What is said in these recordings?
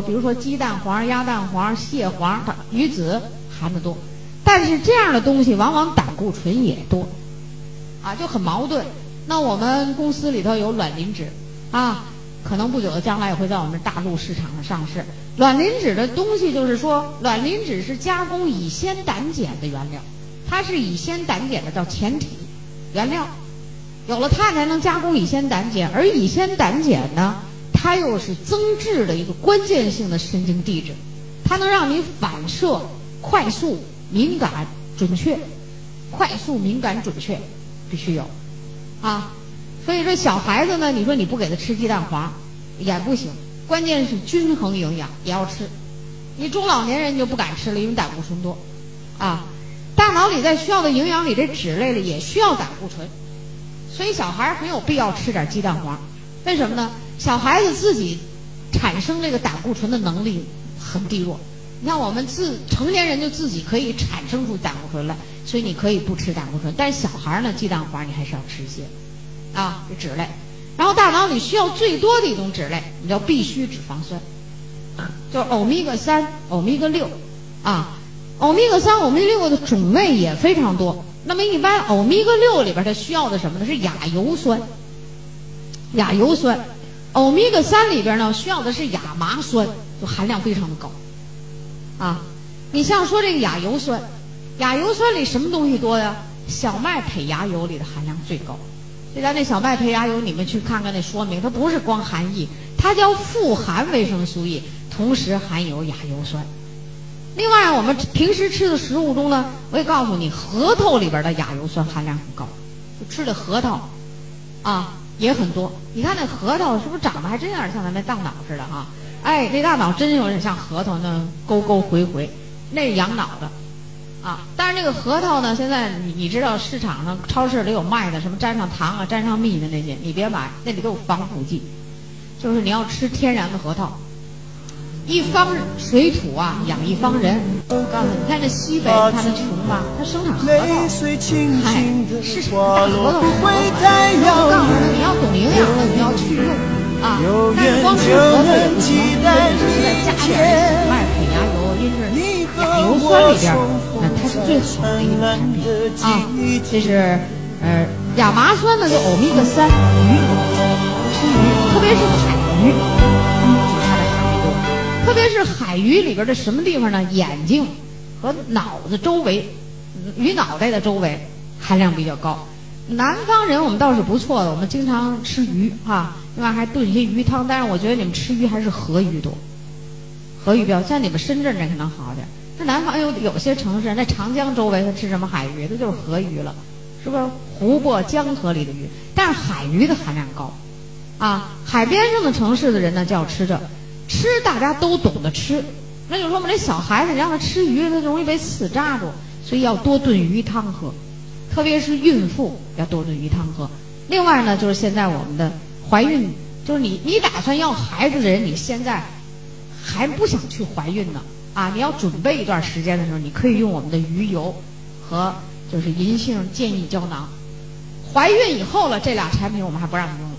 比如说鸡蛋黄、鸭蛋黄、蟹黄、鱼子含的多。但是这样的东西往往胆固醇也多，啊，就很矛盾。那我们公司里头有卵磷脂，啊，可能不久的将来也会在我们大陆市场上上市。卵磷脂的东西就是说，卵磷脂是加工乙酰胆碱的原料，它是乙酰胆碱的叫前体原料，有了它才能加工乙酰胆碱，而乙酰胆碱呢，它又是增质的一个关键性的神经递质，它能让你反射快速。敏感、准确、快速、敏感、准确，必须有，啊，所以说小孩子呢，你说你不给他吃鸡蛋黄，也不行。关键是均衡营养也要吃。你中老年人就不敢吃了，因为胆固醇多，啊，大脑里在需要的营养里，这脂类里也需要胆固醇，所以小孩很有必要吃点鸡蛋黄。为什么呢？小孩子自己产生这个胆固醇的能力很低弱。你看，我们自成年人就自己可以产生出胆固醇来，所以你可以不吃胆固醇。但是小孩呢，鸡蛋黄你还是要吃一些，啊，脂类。然后大脑里需要最多的一种脂类，你叫必需脂肪酸，就欧米伽三、欧米伽六，啊，欧米伽三、欧米伽六的种类也非常多。那么一般欧米伽六里边它需要的什么呢？是亚油酸，亚油酸。欧米伽三里边呢需要的是亚麻酸，就含量非常的高。啊，你像说这个亚油酸，亚油酸里什么东西多呀？小麦胚芽油里的含量最高。就咱那小麦胚芽油，你们去看看那说明，它不是光含 E，，它叫富含维生素 E，同时含有亚油酸。另外，我们平时吃的食物中呢，我也告诉你，核桃里边的亚油酸含量很高，就吃的核桃，啊也很多。你看那核桃是不是长得还真有点像咱们大脑似的啊？哎，那大脑真有点像核桃那勾勾回回，那是养脑的，啊！但是那个核桃呢，现在你你知道市场上超市里有卖的，什么沾上糖啊、沾上蜜的那些，你别买，那里都有防腐剂。就是你要吃天然的核桃，一方水土啊，养一方人。我告诉你，你看这西北，它的穷吧，它生产核桃，嗨，市场大核桃。我告诉你，你要懂营养的，你要去用。啊，但是光吃核桃也不行，是再加点小麦胚芽油，因是亚油酸里边，那它是最好的一个产品啊。这是呃亚麻酸呢，就欧米伽三鱼，吃鱼，特别是海鱼。特别是海鱼里边的什么地方呢？眼睛和脑子周围，鱼脑袋的周围含量比较高。南方人我们倒是不错的，我们经常吃鱼哈。另外还炖一些鱼汤，但是我觉得你们吃鱼还是河鱼多，河鱼比较像你们深圳这可能好点。那南方有有些城市，那长江周围它吃什么海鱼？它就是河鱼了，是不是？湖泊、江河里的鱼，但是海鱼的含量高，啊，海边上的城市的人呢就要吃这，吃大家都懂得吃，那就说我们这小孩子你让他吃鱼，他容易被刺扎住，所以要多炖鱼汤喝，特别是孕妇要多炖鱼汤喝。另外呢，就是现在我们的。怀孕就是你，你打算要孩子的人，你现在还不想去怀孕呢啊！你要准备一段时间的时候，你可以用我们的鱼油和就是银杏健益胶囊。怀孕以后了，这俩产品我们还不让你用，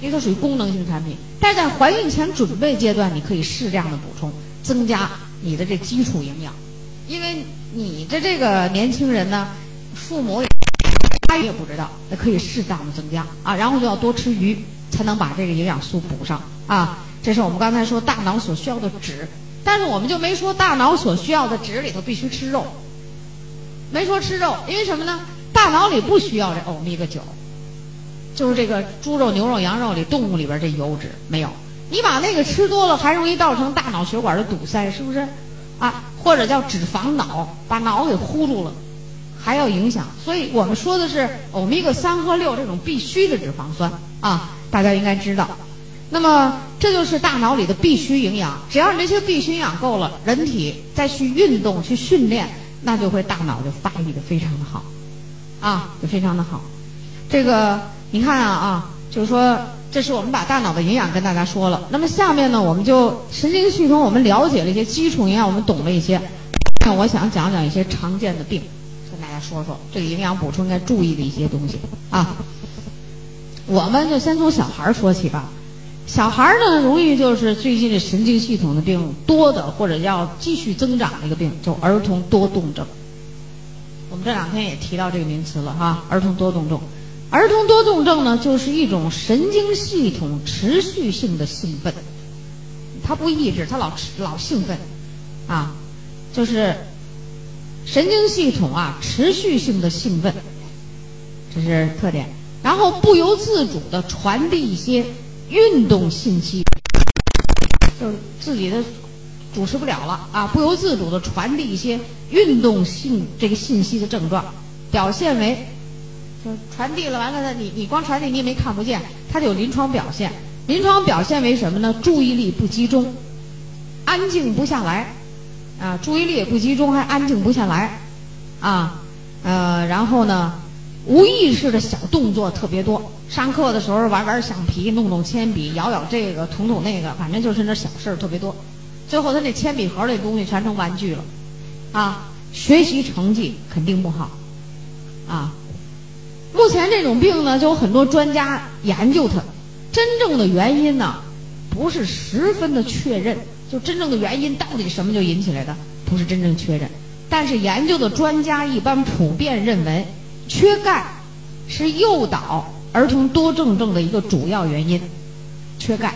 因为它属于功能性产品。但是在怀孕前准备阶段，你可以适量的补充，增加你的这基础营养。因为你的这个年轻人呢，父母他也不知道，那可以适当的增加啊，然后就要多吃鱼。才能把这个营养素补上啊！这是我们刚才说大脑所需要的脂，但是我们就没说大脑所需要的脂里头必须吃肉，没说吃肉，因为什么呢？大脑里不需要这欧米伽九，就是这个猪肉、牛肉、羊肉里动物里边这油脂没有。你把那个吃多了，还容易造成大脑血管的堵塞，是不是？啊，或者叫脂肪脑，把脑给糊住了，还要影响。所以我们说的是欧米伽三和六这种必须的脂肪酸啊。大家应该知道，那么这就是大脑里的必须营养。只要你这些必须营养够了，人体再去运动、去训练，那就会大脑就发育的非常的好，啊，就非常的好。这个你看啊啊，就是说，这是我们把大脑的营养跟大家说了。那么下面呢，我们就神经系统，我们了解了一些基础营养，我们懂了一些。那我想讲讲一些常见的病，跟大家说说这个营养补充应该注意的一些东西啊。我们就先从小孩说起吧。小孩呢，容易就是最近这神经系统的病多的，或者要继续增长的一个病，就儿童多动症。我们这两天也提到这个名词了哈，儿童多动症。儿童多动症呢，就是一种神经系统持续性的兴奋，它不抑制，它老吃老兴奋，啊，就是神经系统啊持续性的兴奋，这是特点。然后不由自主的传递一些。运动信息就是自己的主持不了了啊，不由自主的传递一些运动性这个信息的症状，表现为传递了完了，你你光传递你也没看不见，它就有临床表现。临床表现为什么呢？注意力不集中，安静不下来啊，注意力也不集中，还安静不下来啊，呃，然后呢，无意识的小动作特别多。上课的时候玩玩橡皮，弄弄铅笔，咬咬这个，捅捅那个，反正就是那小事儿特别多。最后他那铅笔盒那东西全成玩具了，啊，学习成绩肯定不好，啊。目前这种病呢，就有很多专家研究它，真正的原因呢，不是十分的确认，就真正的原因到底什么就引起来的，不是真正确认。但是研究的专家一般普遍认为，缺钙是诱导。儿童多动症的一个主要原因，缺钙，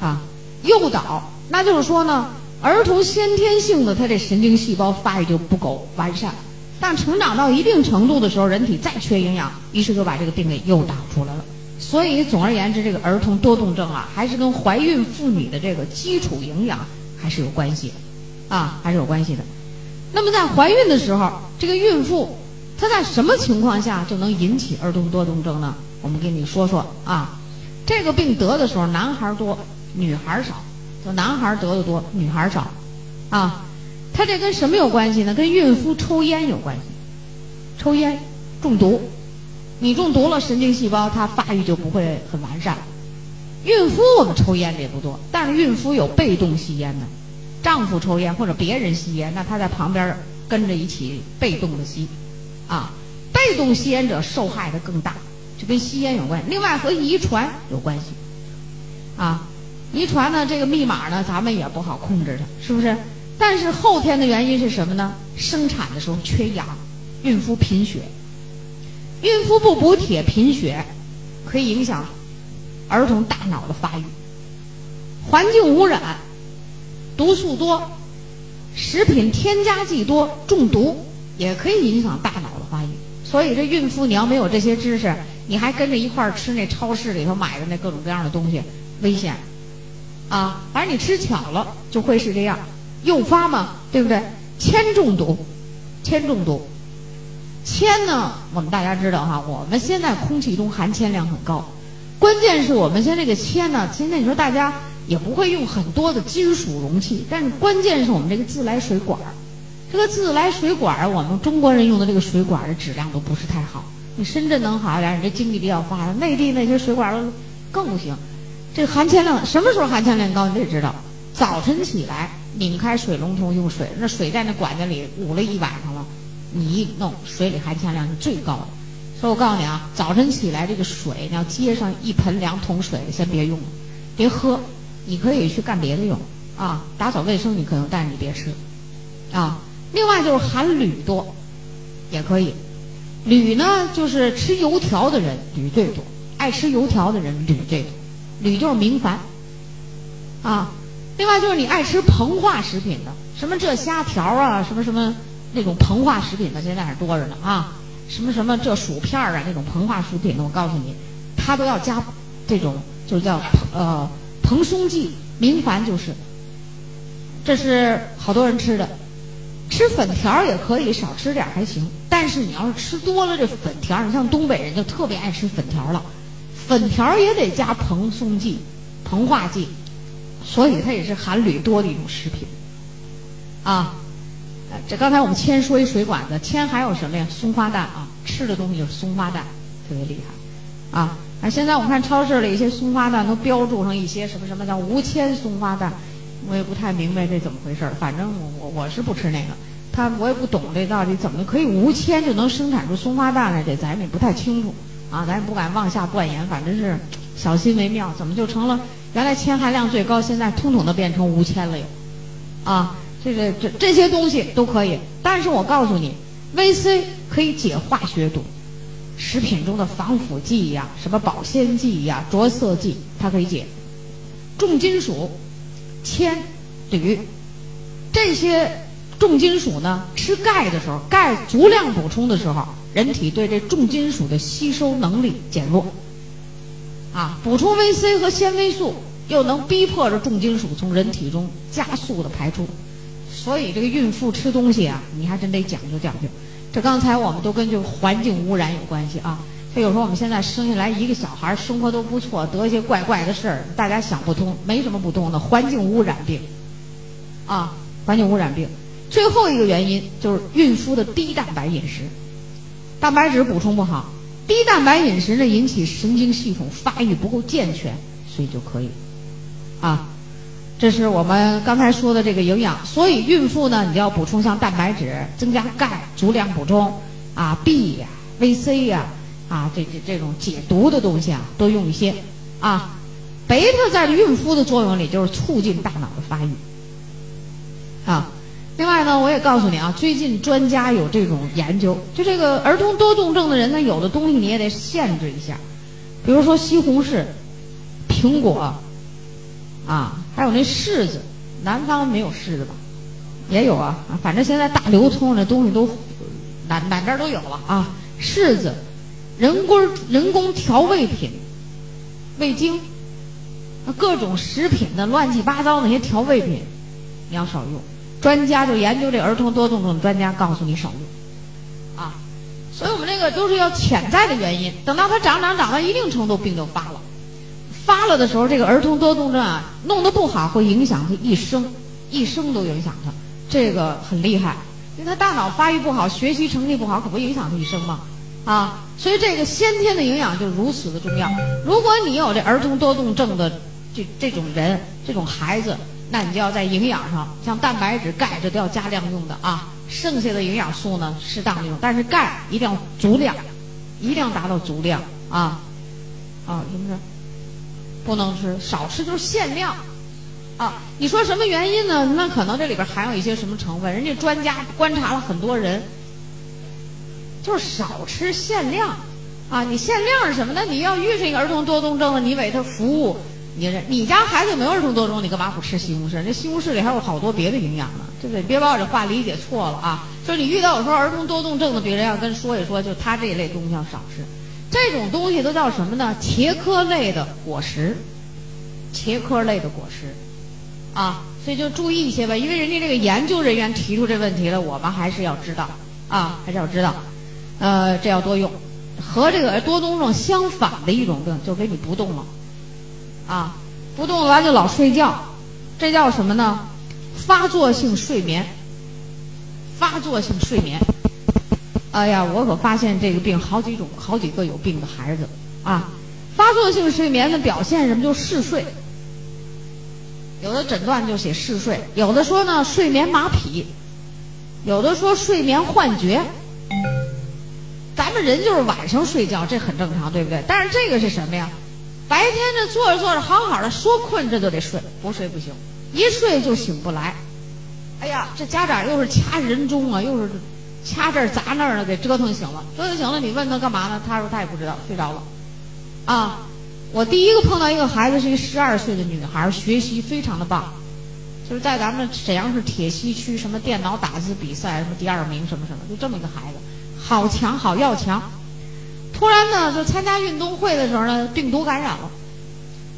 啊，诱导，那就是说呢，儿童先天性的他这神经细胞发育就不够完善，但成长到一定程度的时候，人体再缺营养，于是就把这个病给诱导出来了。所以总而言之，这个儿童多动症啊，还是跟怀孕妇女的这个基础营养还是有关系的，啊，还是有关系的。那么在怀孕的时候，这个孕妇。她在什么情况下就能引起儿童多动症呢？我们给你说说啊，这个病得的时候，男孩多，女孩少，就男孩得的多，女孩少，啊，它这跟什么有关系呢？跟孕妇抽烟有关系，抽烟中毒，你中毒了，神经细胞它发育就不会很完善。孕妇我们抽烟的也不多，但是孕妇有被动吸烟的，丈夫抽烟或者别人吸烟，那她在旁边跟着一起被动的吸。啊，被动吸烟者受害的更大，就跟吸烟有关系。另外和遗传有关系，啊，遗传呢这个密码呢咱们也不好控制它，是不是？但是后天的原因是什么呢？生产的时候缺氧，孕妇贫血，孕妇不补铁贫血，可以影响儿童大脑的发育。环境污染，毒素多，食品添加剂多，中毒也可以影响大脑的。发育，所以这孕妇你要没有这些知识，你还跟着一块儿吃那超市里头买的那各种各样的东西，危险，啊！反正你吃巧了就会是这样，诱发嘛，对不对？铅中毒，铅中毒，铅呢，我们大家知道哈，我们现在空气中含铅量很高，关键是我们现在这个铅呢，现在你说大家也不会用很多的金属容器，但是关键是我们这个自来水管儿。这个自来水管儿，我们中国人用的这个水管儿的质量都不是太好。你深圳能好一点，你这经济比较发达，内地那些水管儿更不行。这含铅量什么时候含铅量高？你得知道，早晨起来拧开水龙头用水，那水在那管子里捂了一晚上了，你一弄水里含铅量是最高的。所以我告诉你啊，早晨起来这个水你要接上一盆两桶水，先别用，别喝，你可以去干别的用啊，打扫卫生你可能，但是你别吃，啊。另外就是含铝多，也可以。铝呢，就是吃油条的人铝最多，爱吃油条的人铝最多。铝就是明矾啊。另外就是你爱吃膨化食品的，什么这虾条啊，什么什么那种膨化食品的，现在是多着呢啊。什么什么这薯片啊，那种膨化食品的，我告诉你，它都要加这种，就是叫呃膨松剂，明矾就是。这是好多人吃的。吃粉条也可以，少吃点还行。但是你要是吃多了这粉条，你像东北人就特别爱吃粉条了，粉条也得加膨松剂、膨化剂，所以它也是含铝多的一种食品。啊，这刚才我们铅说一水管子，铅还有什么呀？松花蛋啊，吃的东西就是松花蛋，特别厉害。啊，而现在我们看超市里一些松花蛋都标注上一些什么什么叫无铅松花蛋。我也不太明白这怎么回事儿，反正我我是不吃那个，他我也不懂这到底怎么可以无铅就能生产出松花蛋来，这咱们也不太清楚啊，咱也不敢妄下断言，反正是小心为妙，怎么就成了原来铅含量最高，现在统统的变成无铅了又？啊，这个这这些东西都可以，但是我告诉你，VC 可以解化学毒，食品中的防腐剂呀、什么保鲜剂呀、着色剂，它可以解。重金属、铅、铝这些重金属呢，吃钙的时候，钙足量补充的时候，人体对这重金属的吸收能力减弱。啊，补充维 C 和纤维素，又能逼迫着重金属从人体中加速的排出，所以这个孕妇吃东西啊，你还真得讲究讲究。这刚才我们都跟这个环境污染有关系啊。所以有时候我们现在生下来一个小孩生活都不错，得一些怪怪的事儿，大家想不通，没什么不通的，环境污染病。啊，环境污染病。最后一个原因就是孕妇的低蛋白饮食，蛋白质补充不好。低蛋白饮食呢，引起神经系统发育不够健全，所以就可以，啊，这是我们刚才说的这个营养。所以孕妇呢，你要补充像蛋白质，增加钙，足量补充啊，B 呀、VC 呀，啊，这这这种解毒的东西啊，多用一些啊。贝塔在孕妇的作用里就是促进大脑的发育，啊。另外呢，我也告诉你啊，最近专家有这种研究，就这个儿童多动症的人呢，有的东西你也得限制一下，比如说西红柿、苹果，啊，还有那柿子，南方没有柿子吧？也有啊，反正现在大流通的东西都哪哪边都有了啊，柿子、人工人工调味品、味精，各种食品的乱七八糟那些调味品，你要少用。专家就研究这儿童多动症，专家告诉你少用，啊，所以我们这个都是要潜在的原因。等到他长长长到一定程度，病就发了。发了的时候，这个儿童多动症啊，弄得不好会影响他一生，一生都影响他，这个很厉害。因为他大脑发育不好，学习成绩不好，可不影响他一生吗？啊，所以这个先天的营养就如此的重要。如果你有这儿童多动症的这这种人，这种孩子。那你就要在营养上，像蛋白质、钙这都要加量用的啊。剩下的营养素呢，适当用，但是钙一定要足量，一定要达到足量啊。啊，什么是？不能吃，少吃就是限量。啊，你说什么原因呢？那可能这里边含有一些什么成分？人家专家观察了很多人，就是少吃限量。啊，你限量是什么？那你要遇上一个儿童多动症的，你为他服务。你这你家孩子有没有儿童多动？你干嘛不吃西红柿？这西红柿里还有好多别的营养呢，对不对？别把我这话理解错了啊！就是你遇到有时候儿童多动症的病人，要跟说一说，就他这一类东西要少吃。这种东西都叫什么呢？茄科类的果实，茄科类的果实，啊，所以就注意一些吧。因为人家这个研究人员提出这问题了，我们还是要知道啊，还是要知道。呃，这要多用。和这个多动症相反的一种病，就给你不动了。啊，不动完就老睡觉，这叫什么呢？发作性睡眠。发作性睡眠。哎呀，我可发现这个病好几种，好几个有病的孩子啊。发作性睡眠的表现什么？就嗜睡。有的诊断就写嗜睡，有的说呢睡眠麻痹，有的说睡眠幻觉。咱们人就是晚上睡觉，这很正常，对不对？但是这个是什么呀？白天这坐着坐着好好的，说困这就得睡，不睡不行，一睡就醒不来。哎呀，这家长又是掐人中啊，又是掐这儿砸那儿的，给折腾醒了，折腾醒了，你问他干嘛呢？他说他也不知道，睡着了。啊，我第一个碰到一个孩子是一十二岁的女孩，学习非常的棒，就是在咱们沈阳市铁西区什么电脑打字比赛什么第二名什么什么，就这么一个孩子，好强，好要强。突然呢，就参加运动会的时候呢，病毒感染了，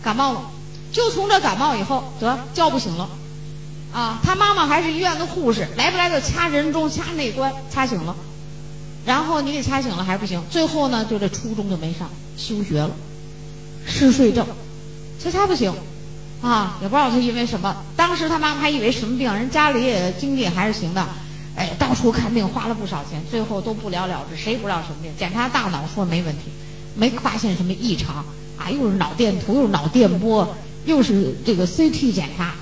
感冒了。就从这感冒以后，得叫不醒了，啊，他妈妈还是医院的护士，来不来就掐人中、掐内关，掐醒了。然后你给掐醒了还不行，最后呢，就这初中就没上，休学了，嗜睡症，掐掐不行，啊，也不知道他因为什么。当时他妈妈还以为什么病，人家里也经济还是行的。到处看病花了不少钱，最后都不了了之，谁不知道什么病。检查大脑说没问题，没发现什么异常啊，又是脑电图，又是脑电波，又是这个 CT 检查，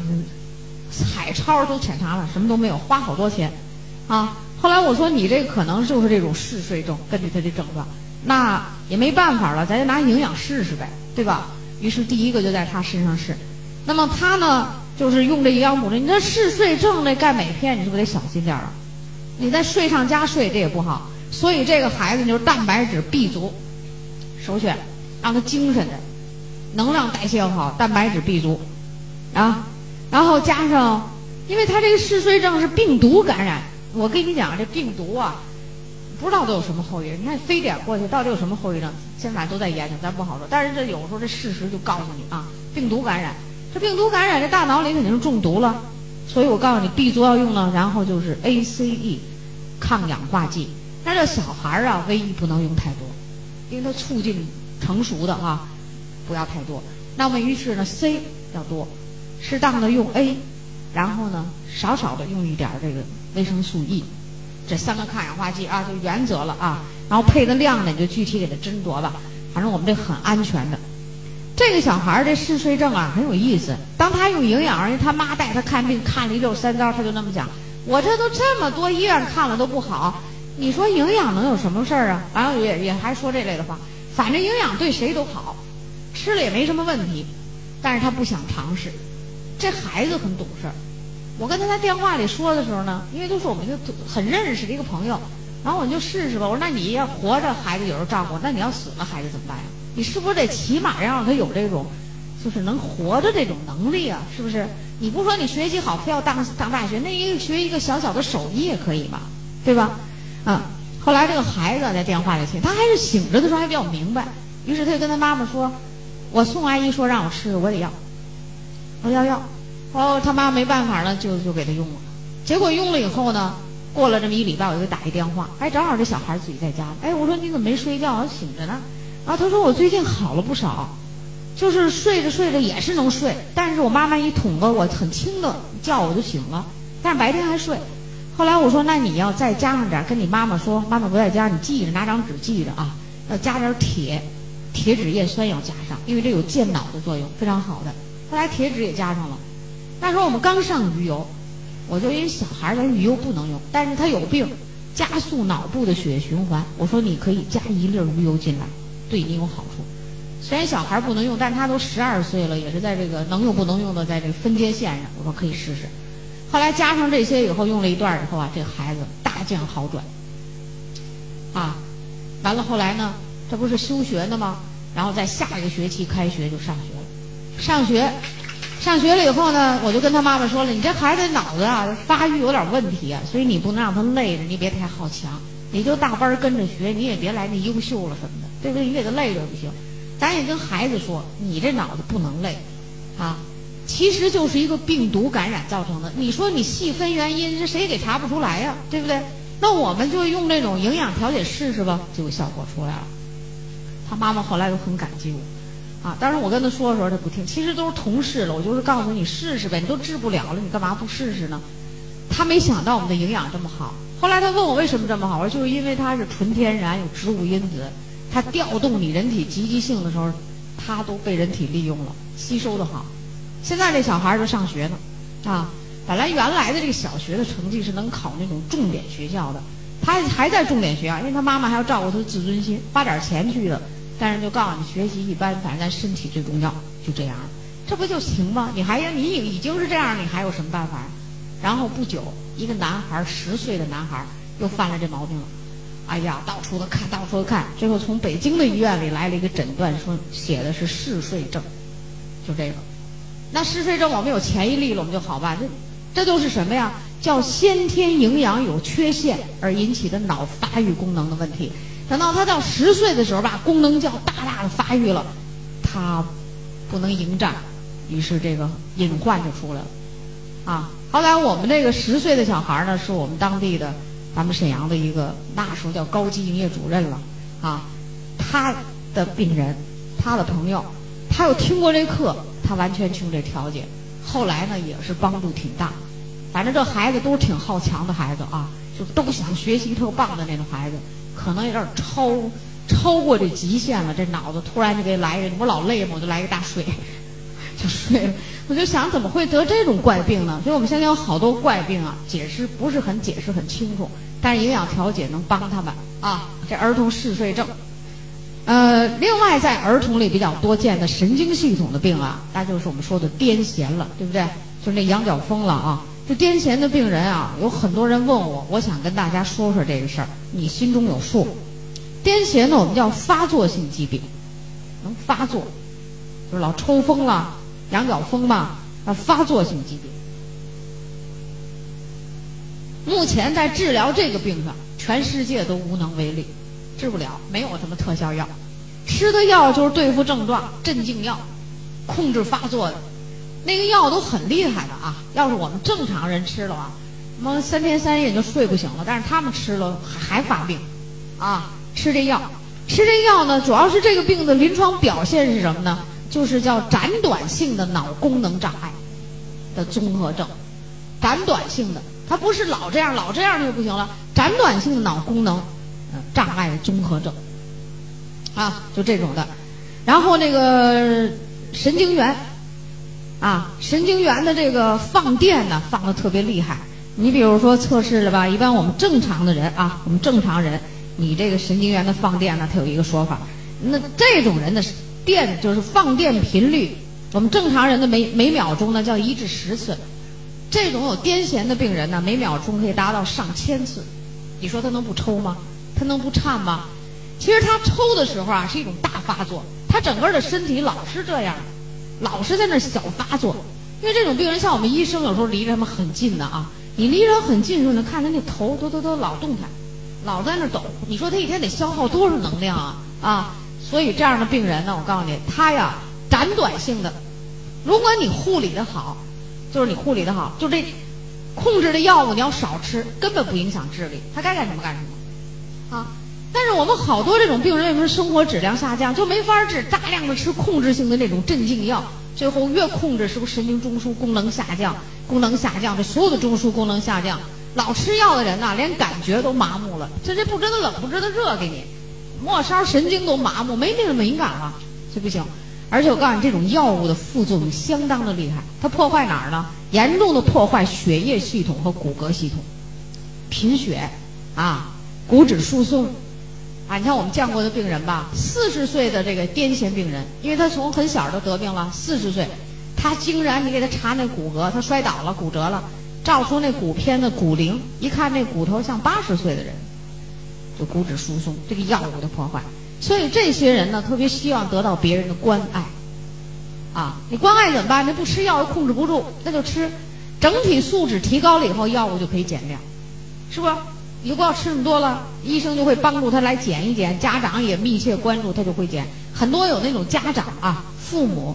彩超都检查了，什么都没有，花好多钱啊。后来我说你这可能就是这种嗜睡症，根据他的症状，那也没办法了，咱就拿营养试试呗，对吧？于是第一个就在他身上试。那么他呢，就是用这营养补充。你这嗜睡症那钙镁片，你是不是得小心点儿啊？你再睡上加睡，这也不好。所以这个孩子就是蛋白质 B 族，首选，让他精神的，能量代谢好，蛋白质 B 族，啊，然后加上，因为他这个嗜睡症是病毒感染，我跟你讲，这病毒啊，不知道都有什么后遗症。你看非典过去到底有什么后遗症？现在都在研究，咱不好说。但是这有时候这事实就告诉你啊，病毒感染，这病毒感染这大脑里肯定是中毒了。所以我告诉你，B 族要用呢，然后就是 ACE，抗氧化剂。但这小孩儿啊，唯一不能用太多，因为它促进成熟的哈，不要太多。那么于是呢，C 要多，适当的用 A，然后呢，少少的用一点这个维生素 E，这三个抗氧化剂啊，就原则了啊。然后配的量呢，你就具体给他斟酌吧。反正我们这很安全的。这个小孩儿这嗜睡症啊很有意思。当他用营养，人家他妈带他看病看了一溜三遭，他就那么讲：我这都这么多医院看了都不好，你说营养能有什么事儿啊？然后也也还说这类的话，反正营养对谁都好，吃了也没什么问题。但是他不想尝试。这孩子很懂事儿。我跟他在电话里说的时候呢，因为都是我们一个很认识的一个朋友，然后我就试试吧。我说那你要活着，孩子有人照顾；那你要死了，孩子怎么办呀？你是不是得起码让他有这种，就是能活着这种能力啊？是不是？你不说你学习好，非要当当大学，那一个学一个小小的手艺也可以嘛，对吧？啊，后来这个孩子在电话里听，他还是醒着的时候还比较明白，于是他就跟他妈妈说：“我宋阿姨说让我吃，我得要，我要要。”哦，他妈没办法了，就就给他用了。结果用了以后呢，过了这么一礼拜，我就打一电话，哎，正好这小孩自己在家，哎，我说你怎么没睡觉？我醒着呢。啊他说我最近好了不少，就是睡着睡着也是能睡，但是我妈妈一捅个我很轻的叫我就醒了，但是白天还睡。后来我说那你要再加上点，跟你妈妈说，妈妈不在家，你记着拿张纸记着啊，要加点铁，铁质叶酸要加上，因为这有健脑的作用，非常好的。后来铁质也加上了。那时候我们刚上鱼油，我就因为小孩儿咱鱼油不能用，但是他有病，加速脑部的血液循环，我说你可以加一粒鱼油进来。对你有好处，虽然小孩不能用，但他都十二岁了，也是在这个能用不能用的在这个分界线上。我说可以试试。后来加上这些以后，用了一段以后啊，这孩子大降好转。啊，完了后来呢，这不是休学呢吗？然后在下一个学期开学就上学了。上学，上学了以后呢，我就跟他妈妈说了，你这孩子脑子啊发育有点问题啊，所以你不能让他累着，你别太好强。你就大班跟着学，你也别来那优秀了什么的，对不对？你给他累着不行。咱也跟孩子说，你这脑子不能累，啊，其实就是一个病毒感染造成的。你说你细分原因，这谁给查不出来呀？对不对？那我们就用这种营养调节试试吧，结果效果出来了。他妈妈后来都很感激我，啊，当时我跟他说的时候他不听，其实都是同事了，我就是告诉你试试呗，你都治不了了，你干嘛不试试呢？他没想到我们的营养这么好。后来他问我为什么这么好，我说就是因为它是纯天然，有植物因子，它调动你人体积极性的时候，它都被人体利用了，吸收的好。现在这小孩儿都上学呢，啊，本来原来的这个小学的成绩是能考那种重点学校的，他还在重点学校，因为他妈妈还要照顾他的自尊心，花点钱去的，但是就告诉你学习一般，反正咱身体最重要，就这样，这不就行吗？你还要你已经是这样，你还有什么办法？然后不久，一个男孩十岁的男孩又犯了这毛病了。哎呀，到处的看，到处的看，最后从北京的医院里来了一个诊断，说写的是嗜睡症，就这个。那嗜睡症我们有前一例了，我们就好办。这这都是什么呀？叫先天营养有缺陷而引起的脑发育功能的问题。等到他到十岁的时候吧，功能就要大大的发育了，他不能迎战，于是这个隐患就出来了，啊。后来我们这个十岁的小孩呢，是我们当地的，咱们沈阳的一个那时候叫高级营业主任了，啊，他的病人，他的朋友，他又听过这课，他完全去用这调解，后来呢也是帮助挺大，反正这孩子都是挺好强的孩子啊，就都想学习特棒的那种孩子，可能有点超超过这极限了，这脑子突然就给来一个，我老累嘛，我就来一个大睡，睡了。我就想怎么会得这种怪病呢？所以我们现在有好多怪病啊，解释不是很解释很清楚，但是营养调节能帮他们啊。这儿童嗜睡症，呃，另外在儿童里比较多见的神经系统的病啊，那就是我们说的癫痫了，对不对？就是那羊角风了啊。这癫痫的病人啊，有很多人问我，我想跟大家说说这个事儿，你心中有数。癫痫呢，我们叫发作性疾病，能发作，就是老抽风了，羊角风嘛，它，发作性疾病。目前在治疗这个病上，全世界都无能为力，治不了，没有什么特效药，吃的药就是对付症状、镇静药，控制发作的。那个药都很厉害的啊！要是我们正常人吃了啊，什么三天三夜就睡不醒了，但是他们吃了还发病，啊，吃这药，吃这药呢，主要是这个病的临床表现是什么呢？就是叫斩短性的脑功能障碍的综合症，斩短性的，它不是老这样，老这样就不行了，斩短性的脑功能障碍综合症，啊，就这种的，然后那个神经元。啊，神经元的这个放电呢，放的特别厉害。你比如说测试了吧，一般我们正常的人啊，我们正常人，你这个神经元的放电呢，它有一个说法。那这种人的电就是放电频率，我们正常人的每每秒钟呢叫一至十次。这种有癫痫的病人呢，每秒钟可以达到上千次。你说他能不抽吗？他能不颤吗？其实他抽的时候啊，是一种大发作，他整个的身体老是这样。老是在那小发作，因为这种病人像我们医生有时候离着他们很近的啊，你离着很近的时候，呢，看他那头都都都老动弹，老在那抖。你说他一天得消耗多少能量啊啊！所以这样的病人呢，我告诉你，他呀短短性的，如果你护理的好，就是你护理的好，就这控制的药物你要少吃，根本不影响智力，他该干什么干什么啊。但是我们好多这种病人为什么生活质量下降，就没法治，大量的吃控制性的那种镇静药，最后越控制是不是神经中枢功能下降？功能下降，这所有的中枢功能下降，老吃药的人呐，连感觉都麻木了，这这不知道冷不知道热给你，末梢神经都麻木，没那个敏感了，这不行。而且我告诉你，这种药物的副作用相当的厉害，它破坏哪儿呢？严重的破坏血液系统和骨骼系统，贫血啊，骨质疏松。啊，你像我们见过的病人吧，四十岁的这个癫痫病人，因为他从很小就得病了，四十岁，他竟然你给他查那骨骼，他摔倒了骨折了，照出那骨片的骨龄，一看那骨头像八十岁的人，就骨质疏松，这个药物的破坏，所以这些人呢特别希望得到别人的关爱，啊，你关爱怎么办？那不吃药又控制不住，那就吃，整体素质提高了以后，药物就可以减量，是不？你不要吃那么多了，医生就会帮助他来减一减，家长也密切关注，他就会减。很多有那种家长啊，父母